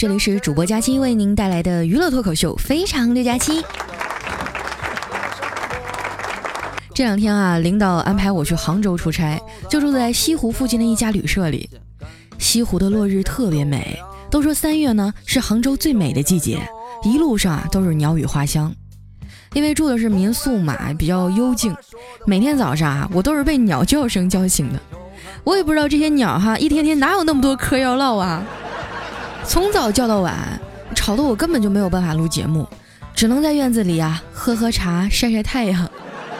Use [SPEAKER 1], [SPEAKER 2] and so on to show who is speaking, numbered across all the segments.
[SPEAKER 1] 这里是主播佳期为您带来的娱乐脱口秀《非常六加七》。这两天啊，领导安排我去杭州出差，就住在西湖附近的一家旅社里。西湖的落日特别美，都说三月呢是杭州最美的季节，一路上啊都是鸟语花香。因为住的是民宿嘛，比较幽静，每天早上啊我都是被鸟叫声叫醒的。我也不知道这些鸟哈，一天天哪有那么多嗑要唠啊？从早叫到晚，吵得我根本就没有办法录节目，只能在院子里啊喝喝茶、晒晒太阳，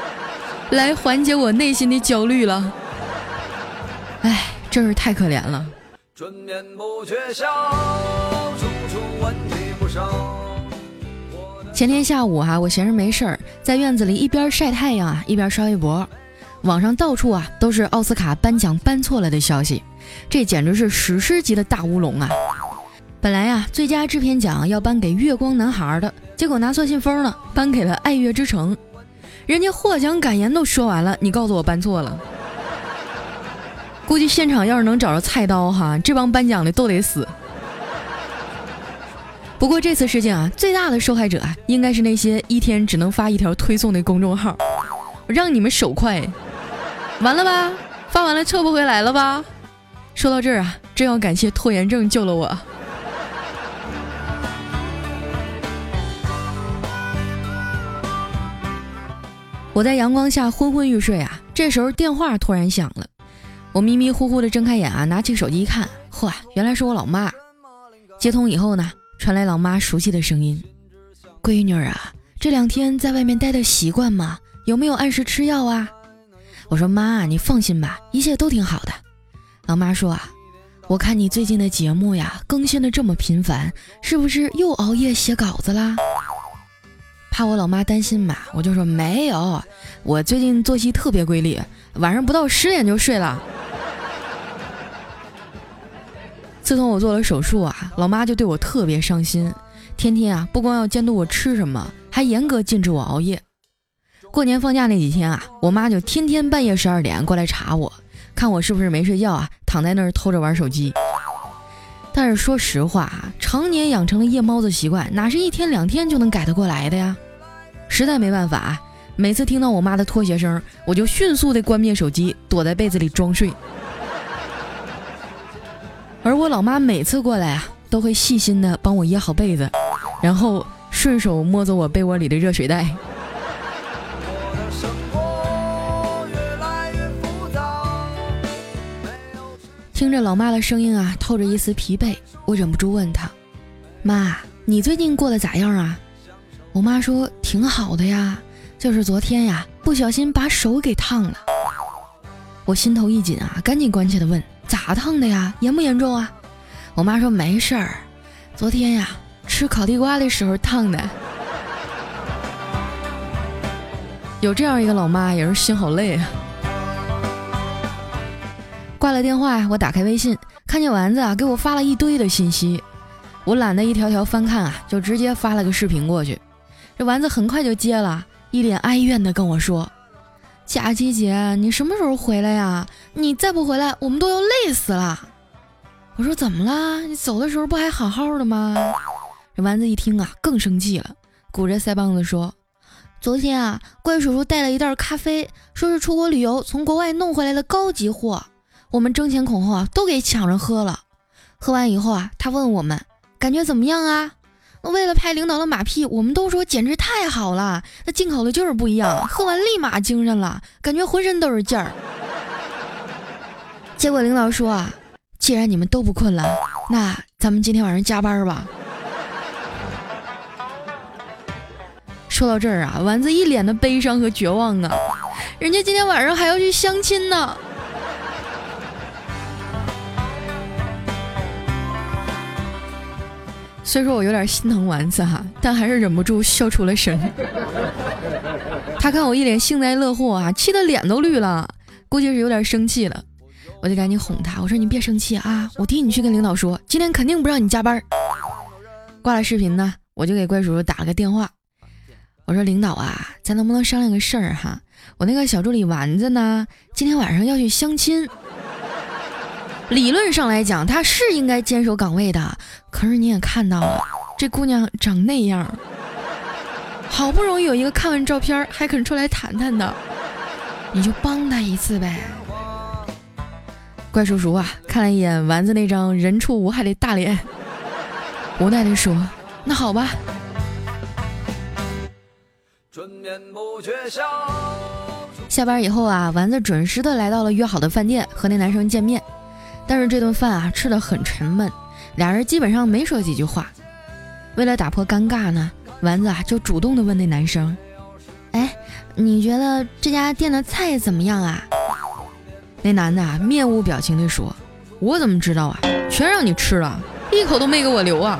[SPEAKER 1] 来缓解我内心的焦虑了。哎，真是太可怜了。前天下午哈，我闲着没事儿，在院子里一边晒太阳啊，一边刷微博。网上到处啊都是奥斯卡颁奖颁错了的消息，这简直是史诗级的大乌龙啊！本来呀，最佳制片奖要颁给《月光男孩》的，结果拿错信封了，颁给了《爱乐之城》。人家获奖感言都说完了，你告诉我颁错了？估计现场要是能找着菜刀哈，这帮颁奖的都得死。不过这次事件啊，最大的受害者啊，应该是那些一天只能发一条推送的公众号，让你们手快。完了吧，发完了撤不回来了吧？说到这儿啊，真要感谢拖延症救了我。我在阳光下昏昏欲睡啊，这时候电话突然响了，我迷迷糊糊的睁开眼啊，拿起手机一看，嚯，原来是我老妈。接通以后呢，传来老妈熟悉的声音：“闺女啊，这两天在外面待的习惯吗？有没有按时吃药啊？”我说妈，你放心吧，一切都挺好的。老妈说啊，我看你最近的节目呀，更新的这么频繁，是不是又熬夜写稿子啦？怕我老妈担心嘛，我就说没有，我最近作息特别规律，晚上不到十点就睡了。自从我做了手术啊，老妈就对我特别上心，天天啊，不光要监督我吃什么，还严格禁止我熬夜。过年放假那几天啊，我妈就天天半夜十二点过来查我，看我是不是没睡觉啊，躺在那儿偷着玩手机。但是说实话啊，常年养成了夜猫子习惯，哪是一天两天就能改得过来的呀？实在没办法，每次听到我妈的拖鞋声，我就迅速的关灭手机，躲在被子里装睡。而我老妈每次过来啊，都会细心的帮我掖好被子，然后顺手摸走我被窝里的热水袋。听着老妈的声音啊，透着一丝疲惫，我忍不住问她：“妈，你最近过得咋样啊？”我妈说：“挺好的呀，就是昨天呀，不小心把手给烫了。”我心头一紧啊，赶紧关切的问：“咋烫的呀？严不严重啊？”我妈说：“没事儿，昨天呀，吃烤地瓜的时候烫的。”有这样一个老妈，也是心好累啊。挂了电话，我打开微信，看见丸子啊给我发了一堆的信息，我懒得一条条翻看啊，就直接发了个视频过去。这丸子很快就接了，一脸哀怨的跟我说：“佳琪姐，你什么时候回来呀？你再不回来，我们都要累死了。”我说：“怎么了？你走的时候不还好好的吗？”这丸子一听啊，更生气了，鼓着腮帮子说：“昨天啊，怪叔叔带了一袋咖啡，说是出国旅游从国外弄回来的高级货。”我们争先恐后啊，都给抢着喝了。喝完以后啊，他问我们感觉怎么样啊？为了拍领导的马屁，我们都说简直太好了。那进口的就是不一样，喝完立马精神了，感觉浑身都是劲儿。结果领导说啊，既然你们都不困了，那咱们今天晚上加班吧。说到这儿啊，丸子一脸的悲伤和绝望啊，人家今天晚上还要去相亲呢。虽说我有点心疼丸子哈，但还是忍不住笑出了声。他看我一脸幸灾乐祸啊，气得脸都绿了，估计是有点生气了。我就赶紧哄他，我说你别生气啊，我替你去跟领导说，今天肯定不让你加班。挂了视频呢，我就给怪叔叔打了个电话，我说领导啊，咱能不能商量个事儿哈？我那个小助理丸子呢，今天晚上要去相亲。理论上来讲，他是应该坚守岗位的。可是你也看到了，这姑娘长那样，好不容易有一个看完照片还肯出来谈谈的，你就帮他一次呗。怪叔叔啊，看了一眼丸子那张人畜无害的大脸，无奈地说：“那好吧。”下班以后啊，丸子准时的来到了约好的饭店，和那男生见面。但是这顿饭啊吃的很沉闷，俩人基本上没说几句话。为了打破尴尬呢，丸子啊就主动的问那男生：“哎，你觉得这家店的菜怎么样啊？”那男的啊面无表情的说：“我怎么知道啊？全让你吃了，一口都没给我留啊！”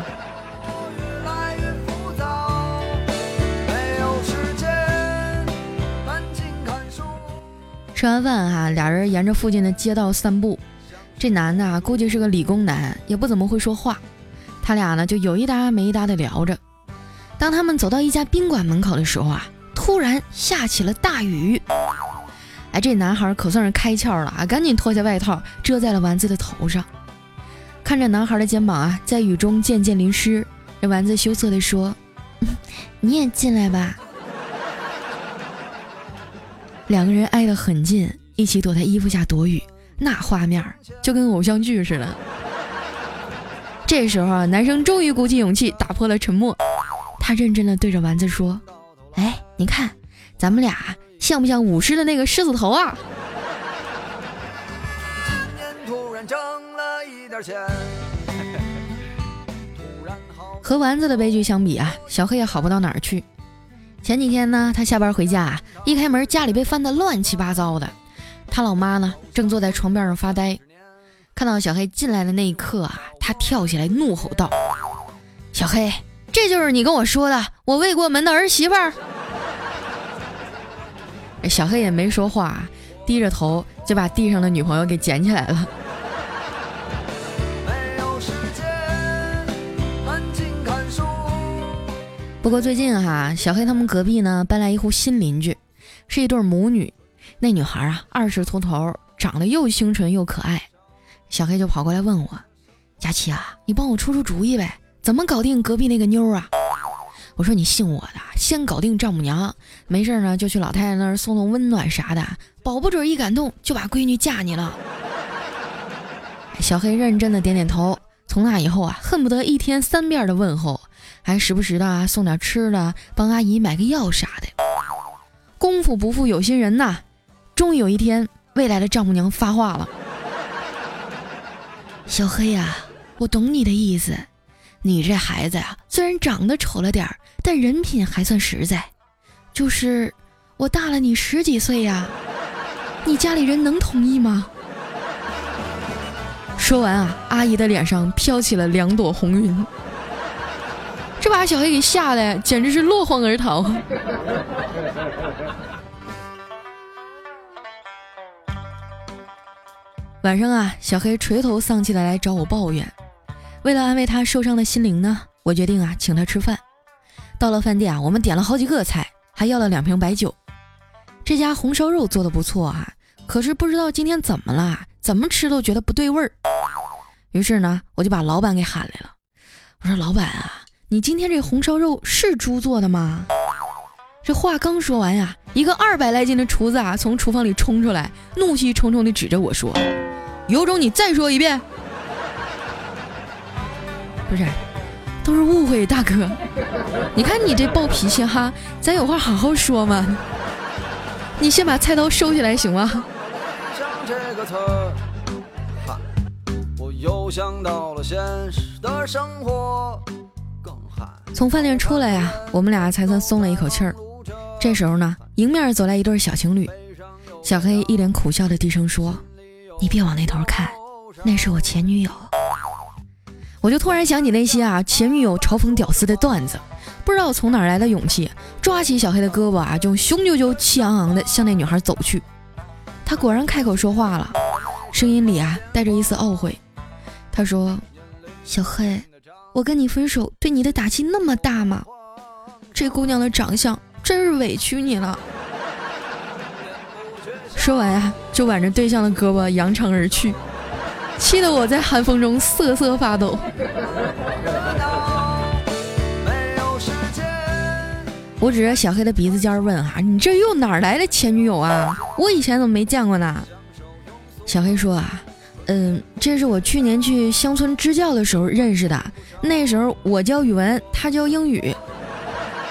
[SPEAKER 1] 吃完饭哈，俩人沿着附近的街道散步。这男的啊，估计是个理工男，也不怎么会说话。他俩呢，就有一搭没一搭的聊着。当他们走到一家宾馆门口的时候啊，突然下起了大雨。哎，这男孩可算是开窍了啊，赶紧脱下外套遮在了丸子的头上。看着男孩的肩膀啊，在雨中渐渐淋湿，这丸子羞涩地说：“你也进来吧。”两个人挨得很近，一起躲在衣服下躲雨。那画面就跟偶像剧似的。这时候啊，男生终于鼓起勇气打破了沉默，他认真的对着丸子说：“哎，你看，咱们俩像不像舞狮的那个狮子头啊？”和丸子的悲剧相比啊，小黑也好不到哪儿去。前几天呢，他下班回家，一开门，家里被翻得乱七八糟的。他老妈呢，正坐在床边上发呆，看到小黑进来的那一刻啊，他跳起来怒吼道：“小黑，这就是你跟我说的我未过门的儿媳妇儿？”小黑也没说话，低着头就把地上的女朋友给捡起来了。不过最近哈，小黑他们隔壁呢搬来一户新邻居，是一对母女。那女孩啊，二十出头，长得又清纯又可爱。小黑就跑过来问我：“佳琪啊，你帮我出出主意呗，怎么搞定隔壁那个妞啊？”我说：“你信我的，先搞定丈母娘，没事呢就去老太太那儿送送温暖啥的，保不准一感动就把闺女嫁你了。”小黑认真的点点头。从那以后啊，恨不得一天三遍的问候，还时不时的送点吃的，帮阿姨买个药啥的。功夫不负有心人呐。终于有一天，未来的丈母娘发话了：“小黑呀，我懂你的意思。你这孩子呀，虽然长得丑了点儿，但人品还算实在。就是我大了你十几岁呀，你家里人能同意吗？”说完啊，阿姨的脸上飘起了两朵红云，这把小黑给吓得简直是落荒而逃。晚上啊，小黑垂头丧气的来找我抱怨。为了安慰他受伤的心灵呢，我决定啊请他吃饭。到了饭店啊，我们点了好几个菜，还要了两瓶白酒。这家红烧肉做的不错啊，可是不知道今天怎么了，怎么吃都觉得不对味儿。于是呢，我就把老板给喊来了。我说：“老板啊，你今天这红烧肉是猪做的吗？”这话刚说完呀，一个二百来斤的厨子啊从厨房里冲出来，怒气冲冲地指着我说。有种你再说一遍，不是，都是误会，大哥。你看你这暴脾气哈，咱有话好好说嘛。你先把菜刀收起来行吗？从饭店出来呀，我们俩才算松了一口气儿。这时候呢，迎面走来一对小情侣，小黑一脸苦笑的低声说。你别往那头看，那是我前女友。我就突然想起那些啊前女友嘲讽屌丝的段子，不知道从哪来的勇气，抓起小黑的胳膊啊，就雄赳赳、气昂昂的向那女孩走去。他果然开口说话了，声音里啊带着一丝懊悔。他说：“小黑，我跟你分手对你的打击那么大吗？这姑娘的长相真是委屈你了。”说完呀，就挽着对象的胳膊扬长而去。气得我在寒风中瑟瑟发抖。我指着小黑的鼻子尖问：“哈，你这又哪来的前女友啊？我以前怎么没见过呢？”小黑说：“啊，嗯，这是我去年去乡村支教的时候认识的。那时候我教语文，他教英语。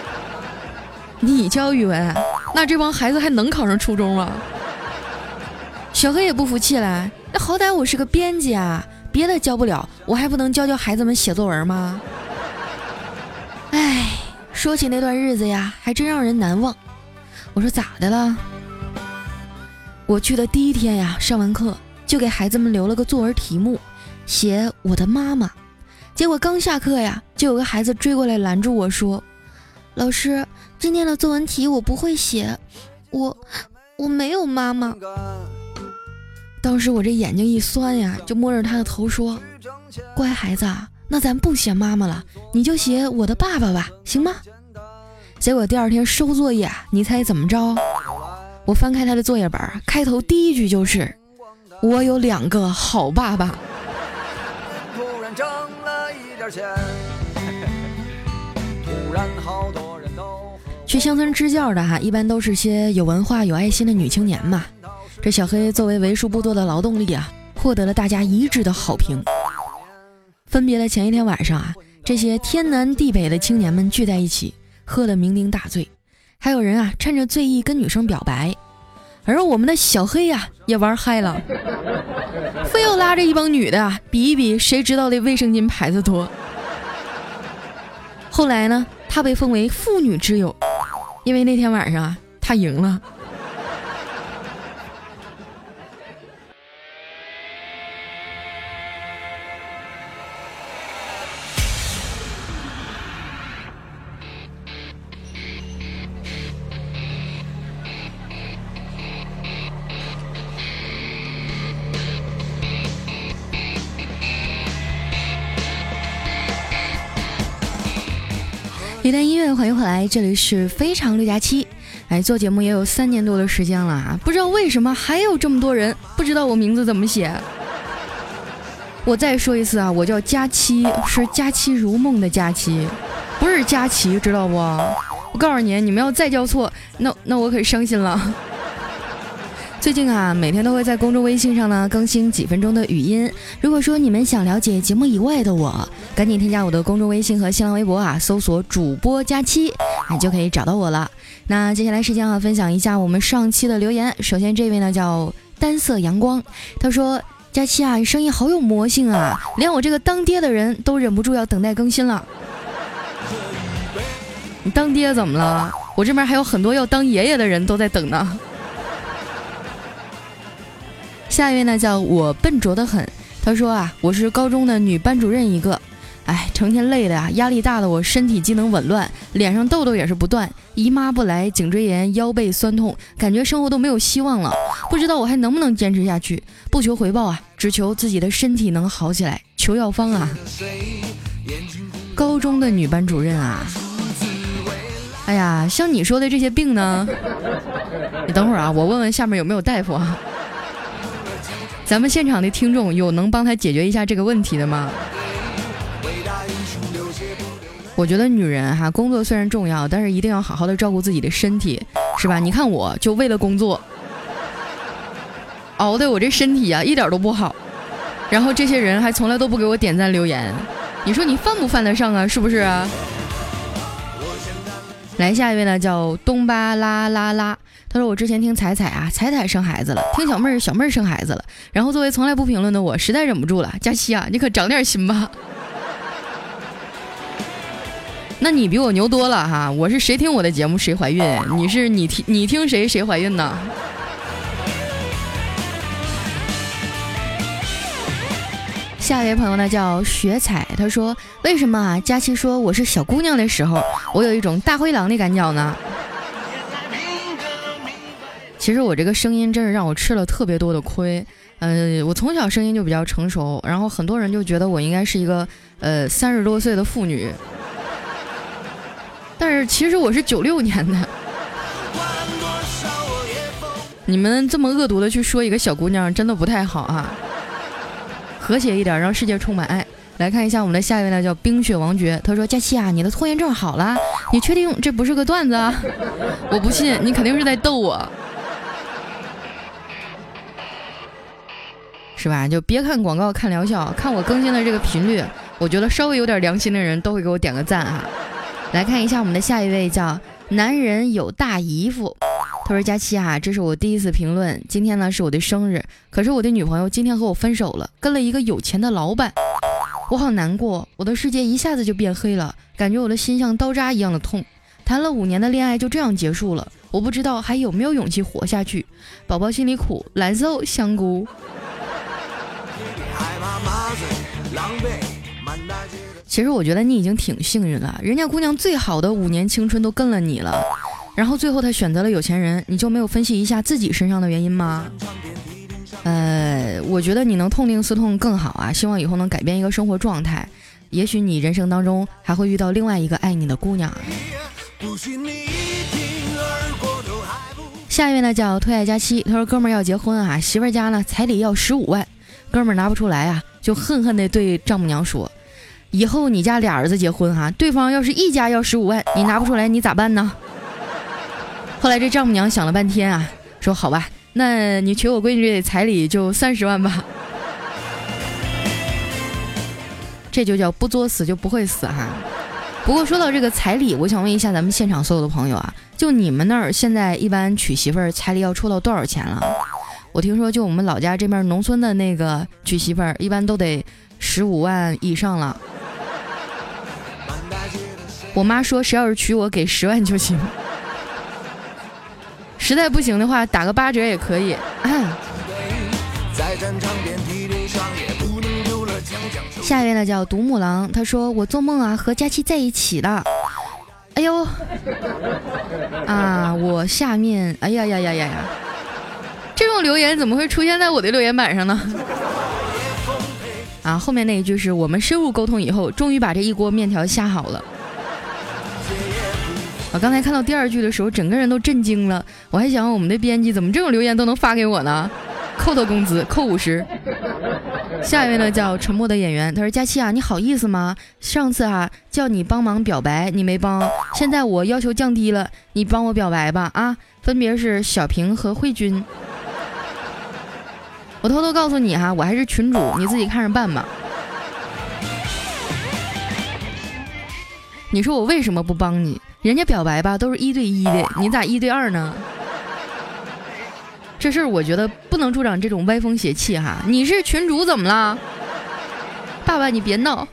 [SPEAKER 1] 你教语文，那这帮孩子还能考上初中吗？”小黑也不服气了：“那好歹我是个编辑啊，别的教不了，我还不能教教孩子们写作文吗？”哎。说起那段日子呀，还真让人难忘。我说咋的了？我去的第一天呀，上完课就给孩子们留了个作文题目，写我的妈妈。结果刚下课呀，就有个孩子追过来拦住我说：“老师，今天的作文题我不会写，我我没有妈妈。”当时我这眼睛一酸呀，就摸着他的头说：“乖孩子。”那咱不写妈妈了，你就写我的爸爸吧，行吗？结果第二天收作业，你猜怎么着？我翻开他的作业本，开头第一句就是“我有两个好爸爸”。去乡村支教的哈，一般都是些有文化、有爱心的女青年嘛。这小黑作为为数不多的劳动力啊，获得了大家一致的好评。分别的前一天晚上啊，这些天南地北的青年们聚在一起，喝得酩酊大醉，还有人啊趁着醉意跟女生表白，而我们的小黑呀也玩嗨了，非要拉着一帮女的啊比一比谁知道的卫生巾牌子多。后来呢，他被封为妇女之友，因为那天晚上啊他赢了。欢迎回来，这里是非常六加七。哎，做节目也有三年多的时间了啊，不知道为什么还有这么多人不知道我名字怎么写。我再说一次啊，我叫佳期，是佳期如梦的佳期，不是佳琪，知道不？我告诉你，你们要再叫错，那那我可伤心了。最近啊，每天都会在公众微信上呢更新几分钟的语音。如果说你们想了解节目以外的我，赶紧添加我的公众微信和新浪微博啊，搜索主播佳期，你就可以找到我了。那接下来时间啊，分享一下我们上期的留言。首先这位呢叫单色阳光，他说：“佳期啊，你声音好有魔性啊，连我这个当爹的人都忍不住要等待更新了。”你当爹怎么了？我这边还有很多要当爷爷的人都在等呢。下一位呢，叫我笨拙的很。他说啊，我是高中的女班主任一个，哎，成天累的呀，压力大的我身体机能紊乱，脸上痘痘也是不断，姨妈不来，颈椎炎，腰背酸痛，感觉生活都没有希望了。不知道我还能不能坚持下去？不求回报啊，只求自己的身体能好起来。求药方啊！高中的女班主任啊，哎呀，像你说的这些病呢，你等会儿啊，我问问下面有没有大夫啊。咱们现场的听众有能帮他解决一下这个问题的吗？我觉得女人哈，工作虽然重要，但是一定要好好的照顾自己的身体，是吧？你看我就为了工作，熬的我这身体啊一点都不好，然后这些人还从来都不给我点赞留言，你说你犯不犯得上啊？是不是啊？来下一位呢，叫东巴拉拉拉。他说：“我之前听彩彩啊，彩彩生孩子了；听小妹儿，小妹儿生孩子了。然后作为从来不评论的我，实在忍不住了。佳期啊，你可长点心吧。那你比我牛多了哈！我是谁听我的节目谁怀孕？你是你听你听谁谁怀孕呢？”下一位朋友呢叫雪彩，他说：“为什么啊？佳期说我是小姑娘的时候，我有一种大灰狼的感觉呢？”其实我这个声音真是让我吃了特别多的亏，呃，我从小声音就比较成熟，然后很多人就觉得我应该是一个呃三十多岁的妇女，但是其实我是九六年的。你们这么恶毒的去说一个小姑娘，真的不太好啊！和谐一点，让世界充满爱。来看一下我们的下一位呢，叫冰雪王爵。他说：“佳期啊，你的拖延症好了？你确定这不是个段子啊？我不信，你肯定是在逗我，是吧？就别看广告看疗效，看我更新的这个频率，我觉得稍微有点良心的人都会给我点个赞哈。来看一下我们的下一位，叫男人有大姨夫。他说：佳期啊，这是我第一次评论。今天呢是我的生日，可是我的女朋友今天和我分手了，跟了一个有钱的老板。”我好难过，我的世界一下子就变黑了，感觉我的心像刀扎一样的痛。谈了五年的恋爱就这样结束了，我不知道还有没有勇气活下去。宝宝心里苦，难受，香菇。其实我觉得你已经挺幸运了，人家姑娘最好的五年青春都跟了你了，然后最后他选择了有钱人，你就没有分析一下自己身上的原因吗？呃，我觉得你能痛定思痛更好啊！希望以后能改变一个生活状态，也许你人生当中还会遇到另外一个爱你的姑娘。下一位呢叫推爱佳期，他说哥们儿要结婚啊，媳妇儿家呢彩礼要十五万，哥们儿拿不出来啊，就恨恨地对丈母娘说：“以后你家俩儿子结婚哈，对方要是一家要十五万，你拿不出来你咋办呢？”后来这丈母娘想了半天啊，说：“好吧。”那你娶我闺女这彩礼就三十万吧，这就叫不作死就不会死哈。不过说到这个彩礼，我想问一下咱们现场所有的朋友啊，就你们那儿现在一般娶媳妇儿彩礼要抽到多少钱了？我听说就我们老家这边农村的那个娶媳妇儿一般都得十五万以上了。我妈说谁要是娶我给十万就行。实在不行的话，打个八折也可以。下一位呢叫独木狼，他说我做梦啊和佳期在一起了。哎呦，啊我下面，哎呀呀呀呀呀，这种留言怎么会出现在我的留言板上呢？啊，后面那一句是我们深入沟通以后，终于把这一锅面条下好了。我刚才看到第二句的时候，整个人都震惊了。我还想，我们的编辑怎么这种留言都能发给我呢？扣他工资，扣五十。下一位呢，叫沉默的演员。他说：“佳期啊，你好意思吗？上次啊叫你帮忙表白，你没帮。现在我要求降低了，你帮我表白吧。啊，分别是小平和慧君。我偷偷告诉你哈，我还是群主，你自己看着办吧。你说我为什么不帮你？”人家表白吧都是一对一的，你咋一对二呢？这事儿我觉得不能助长这种歪风邪气哈。你是群主怎么了？爸爸你别闹。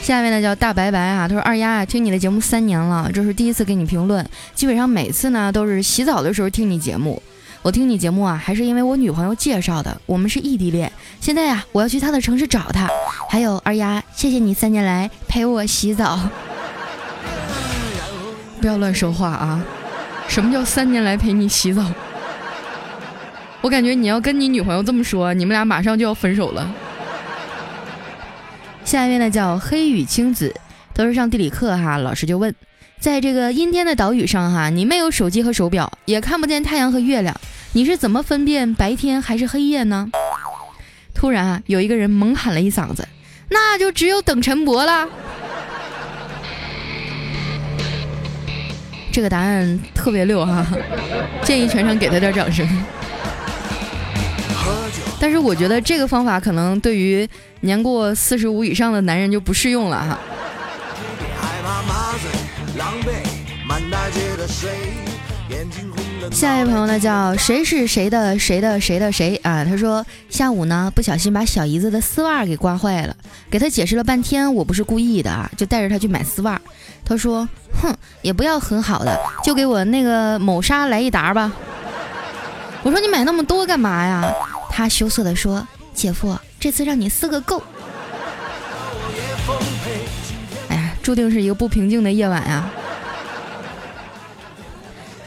[SPEAKER 1] 下面呢叫大白白啊，他说二丫啊，听你的节目三年了，这是第一次给你评论，基本上每次呢都是洗澡的时候听你节目。我听你节目啊，还是因为我女朋友介绍的。我们是异地恋，现在呀，我要去她的城市找她。还有二丫，谢谢你三年来陪我洗澡。不要乱说话啊！什么叫三年来陪你洗澡？我感觉你要跟你女朋友这么说，你们俩马上就要分手了。下一位呢叫黑羽青子，都是上地理课哈，老师就问。在这个阴天的岛屿上，哈，你没有手机和手表，也看不见太阳和月亮，你是怎么分辨白天还是黑夜呢？突然啊，有一个人猛喊了一嗓子：“那就只有等陈博了。”这个答案特别溜哈，建议全场给他点掌声。但是我觉得这个方法可能对于年过四十五以上的男人就不适用了哈。下一位朋友呢，叫谁是谁的谁的谁的谁啊？他说下午呢不小心把小姨子的丝袜给刮坏了，给他解释了半天，我不是故意的啊，就带着他去买丝袜。他说哼，也不要很好的，就给我那个某莎来一沓吧。我说你买那么多干嘛呀？他羞涩的说，姐夫，这次让你四个够。哎呀，注定是一个不平静的夜晚呀。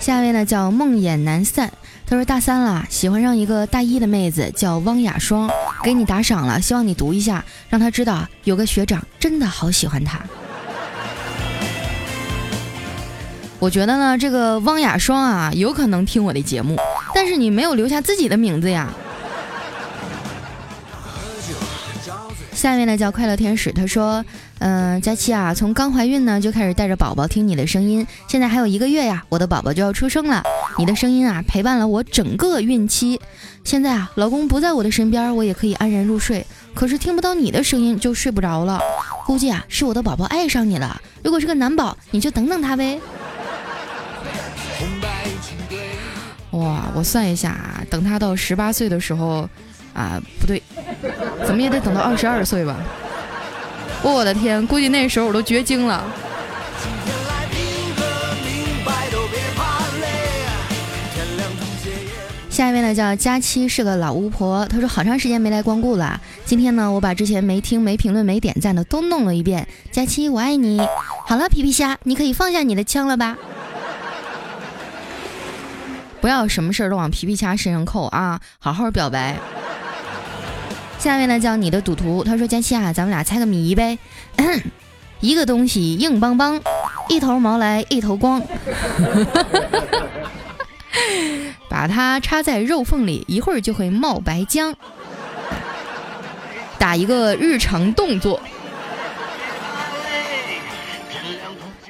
[SPEAKER 1] 下一位呢叫梦魇难散，他说大三了，喜欢上一个大一的妹子，叫汪雅霜，给你打赏了，希望你读一下，让他知道有个学长真的好喜欢他。我觉得呢，这个汪雅双啊，有可能听我的节目，但是你没有留下自己的名字呀。下面呢叫快乐天使，他说：“嗯，佳期啊，从刚怀孕呢就开始带着宝宝听你的声音，现在还有一个月呀，我的宝宝就要出生了。你的声音啊，陪伴了我整个孕期。现在啊，老公不在我的身边，我也可以安然入睡。可是听不到你的声音就睡不着了。估计啊，是我的宝宝爱上你了。如果是个男宝，你就等等他呗。哇，我算一下，等他到十八岁的时候。”啊，不对，怎么也得等到二十二岁吧？我的天，估计那时候我都绝经了。下一位呢，叫佳期，是个老巫婆。她说好长时间没来光顾了，今天呢，我把之前没听、没评论、没点赞的都弄了一遍。佳期，我爱你。好了，皮皮虾，你可以放下你的枪了吧？不要什么事儿都往皮皮虾身上扣啊！好好表白。下面呢叫你的赌徒，他说佳期啊，咱们俩猜个谜呗。一个东西硬邦邦，一头毛来一头光，把它插在肉缝里，一会儿就会冒白浆。打一个日常动作。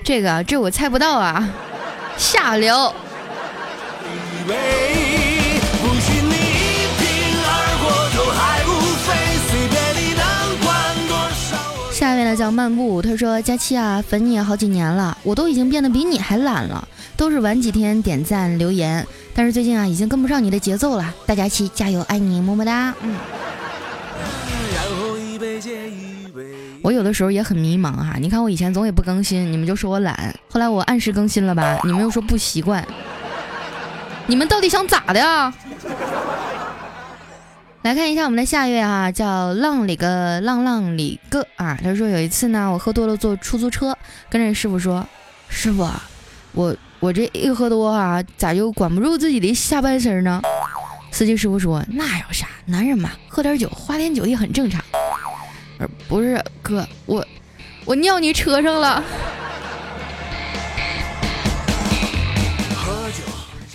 [SPEAKER 1] 这个这我猜不到啊，下流。呢叫漫步，他说：“佳期啊，粉你好几年了，我都已经变得比你还懒了，都是晚几天点赞留言，但是最近啊，已经跟不上你的节奏了。大佳期加油，爱你，么么哒。”嗯。我有的时候也很迷茫哈，你看我以前总也不更新，你们就说我懒，后来我按时更新了吧，你们又说不习惯，你们到底想咋的呀？来看一下我们的下一位哈，叫浪里个浪浪里个啊。他说有一次呢，我喝多了坐出租车，跟着师傅说：“师傅，我我这一喝多啊，咋就管不住自己的下半身呢？”司机师傅说：“那有啥，男人嘛，喝点酒，花天酒地很正常。”不是哥，我我尿你车上了。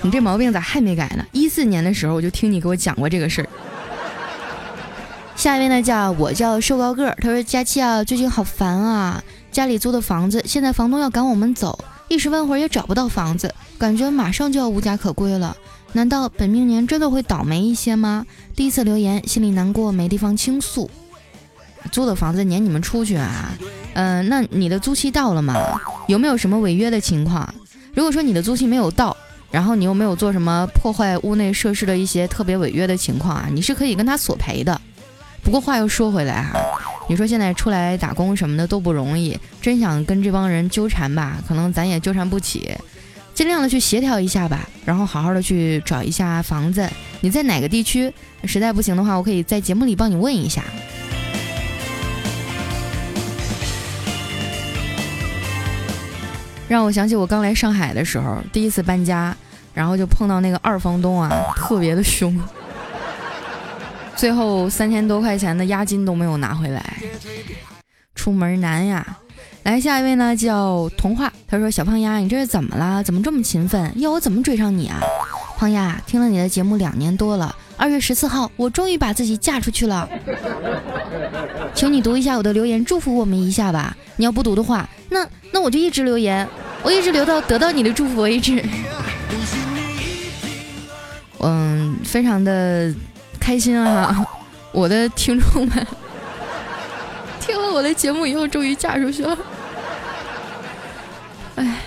[SPEAKER 1] 你这毛病咋还没改呢？一四年的时候我就听你给我讲过这个事儿。下一位呢，叫我叫瘦高个儿。他说：“佳期啊，最近好烦啊！家里租的房子，现在房东要赶我们走，一时半会儿也找不到房子，感觉马上就要无家可归了。难道本命年真的会倒霉一些吗？第一次留言，心里难过，没地方倾诉。租的房子撵你们出去啊？嗯，那你的租期到了吗？有没有什么违约的情况？如果说你的租期没有到，然后你又没有做什么破坏屋内设施的一些特别违约的情况啊，你是可以跟他索赔的。”不过话又说回来哈，你说现在出来打工什么的都不容易，真想跟这帮人纠缠吧，可能咱也纠缠不起，尽量的去协调一下吧，然后好好的去找一下房子。你在哪个地区？实在不行的话，我可以在节目里帮你问一下。让我想起我刚来上海的时候，第一次搬家，然后就碰到那个二房东啊，特别的凶。最后三千多块钱的押金都没有拿回来，出门难呀！来下一位呢，叫童话。他说：“小胖丫，你这是怎么了？怎么这么勤奋？要我怎么追上你啊？”胖丫，听了你的节目两年多了，二月十四号，我终于把自己嫁出去了。请你读一下我的留言，祝福我们一下吧。你要不读的话，那那我就一直留言，我一直留到得到你的祝福为止。嗯，非常的。开心啊！我的听众们 听了我的节目以后，终于嫁出去了。哎，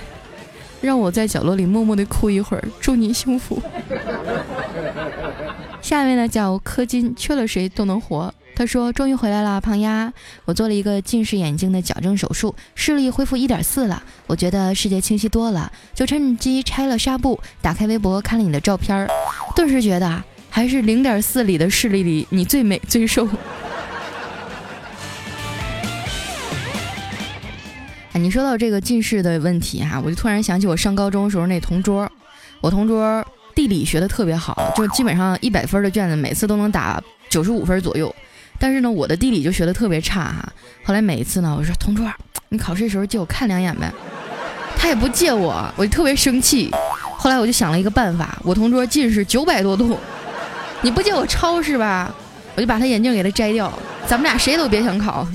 [SPEAKER 1] 让我在角落里默默的哭一会儿，祝你幸福。下面呢叫柯金，缺了谁都能活。他说：“终于回来了，胖丫，我做了一个近视眼睛的矫正手术，视力恢复一点四了，我觉得世界清晰多了，就趁机拆了纱布，打开微博看了你的照片，顿时觉得。”还是零点四里的视力里，你最美最瘦。啊，你说到这个近视的问题哈，我就突然想起我上高中时候那同桌，我同桌地理学的特别好，就基本上一百分的卷子每次都能打九十五分左右。但是呢，我的地理就学的特别差哈。后来每一次呢，我说同桌，你考试的时候借我看两眼呗。他也不借我，我就特别生气。后来我就想了一个办法，我同桌近视九百多度，你不借我抄是吧？我就把他眼镜给他摘掉，咱们俩谁都别想考。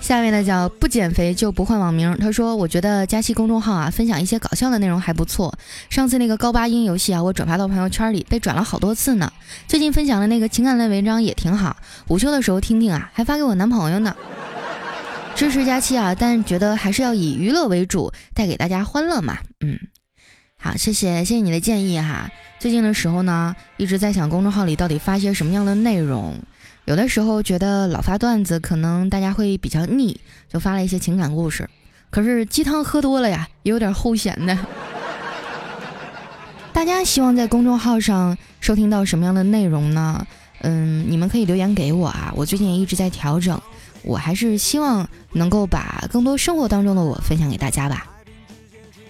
[SPEAKER 1] 下面呢叫不减肥就不换网名。他说：“我觉得佳期公众号啊，分享一些搞笑的内容还不错。上次那个高八音游戏啊，我转发到朋友圈里，被转了好多次呢。最近分享的那个情感类文章也挺好，午休的时候听听啊，还发给我男朋友呢。支持佳期啊，但觉得还是要以娱乐为主，带给大家欢乐嘛。嗯，好，谢谢谢谢你的建议哈。最近的时候呢，一直在想公众号里到底发些什么样的内容。”有的时候觉得老发段子，可能大家会比较腻，就发了一些情感故事。可是鸡汤喝多了呀，也有点齁咸的。大家希望在公众号上收听到什么样的内容呢？嗯，你们可以留言给我啊。我最近也一直在调整，我还是希望能够把更多生活当中的我分享给大家吧。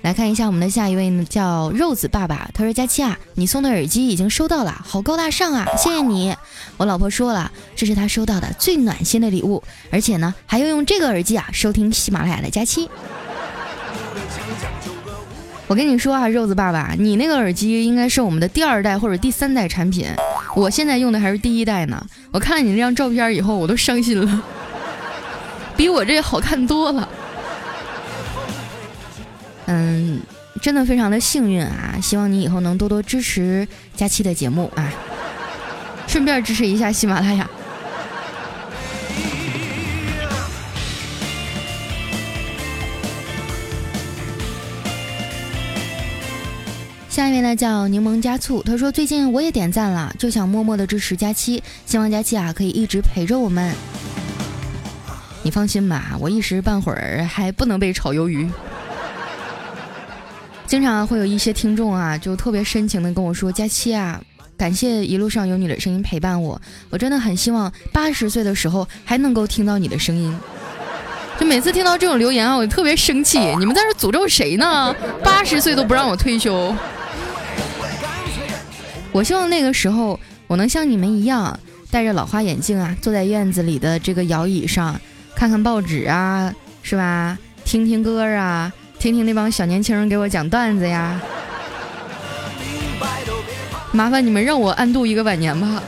[SPEAKER 1] 来看一下我们的下一位，叫肉子爸爸。他说：“佳期啊，你送的耳机已经收到了，好高大上啊！谢谢你。我老婆说了，这是她收到的最暖心的礼物，而且呢，还要用这个耳机啊收听喜马拉雅的佳期。我跟你说啊，肉子爸爸，你那个耳机应该是我们的第二代或者第三代产品，我现在用的还是第一代呢。我看了你那张照片以后，我都伤心了，比我这好看多了。”嗯，真的非常的幸运啊！希望你以后能多多支持佳期的节目啊，顺便支持一下喜马拉雅。下一位呢叫柠檬加醋，他说最近我也点赞了，就想默默的支持佳期，希望佳期啊可以一直陪着我们。你放心吧，我一时半会儿还不能被炒鱿鱼。经常会有一些听众啊，就特别深情的跟我说：“佳期啊，感谢一路上有你的声音陪伴我，我真的很希望八十岁的时候还能够听到你的声音。”就每次听到这种留言啊，我就特别生气。你们在这诅咒谁呢？八十岁都不让我退休。我希望那个时候我能像你们一样，戴着老花眼镜啊，坐在院子里的这个摇椅上，看看报纸啊，是吧？听听歌啊。听听那帮小年轻人给我讲段子呀！麻烦你们让我安度一个晚年吧。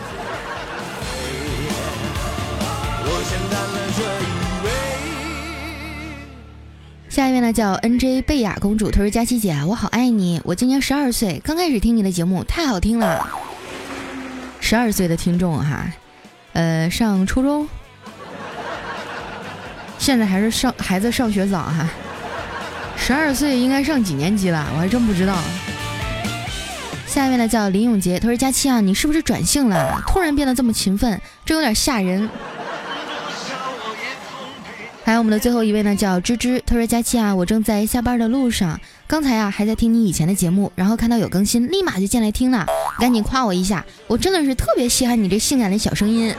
[SPEAKER 1] 下一位呢，叫 N J 贝雅公主，她说：“佳琪姐，我好爱你，我今年十二岁，刚开始听你的节目，太好听了。”十二岁的听众哈，呃，上初中，现在还是上孩子上学早哈。十二岁应该上几年级了？我还真不知道。下一位呢叫林永杰，他说：“佳期啊，你是不是转性了？突然变得这么勤奋，这有点吓人。”还有我们的最后一位呢叫芝芝，他说：“佳期啊，我正在下班的路上，刚才啊还在听你以前的节目，然后看到有更新，立马就进来听了，赶紧夸我一下，我真的是特别稀罕你这性感的小声音。”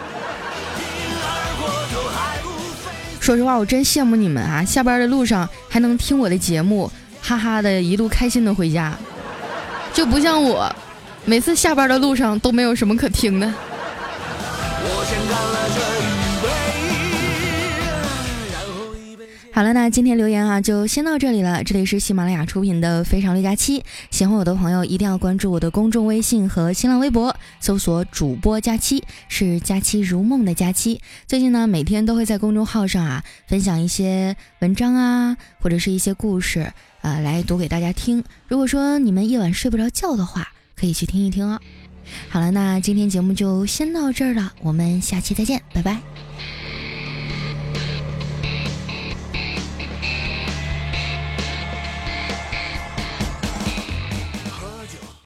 [SPEAKER 1] 说实话，我真羡慕你们啊！下班的路上还能听我的节目，哈哈的一路开心的回家，就不像我，每次下班的路上都没有什么可听的。我先干了这好了，那今天留言啊，就先到这里了。这里是喜马拉雅出品的《非常六加七》，喜欢我的朋友一定要关注我的公众微信和新浪微博，搜索“主播佳期”，是“佳期如梦”的佳期。最近呢，每天都会在公众号上啊，分享一些文章啊，或者是一些故事，呃，来读给大家听。如果说你们夜晚睡不着觉的话，可以去听一听哦。好了，那今天节目就先到这儿了，我们下期再见，拜拜。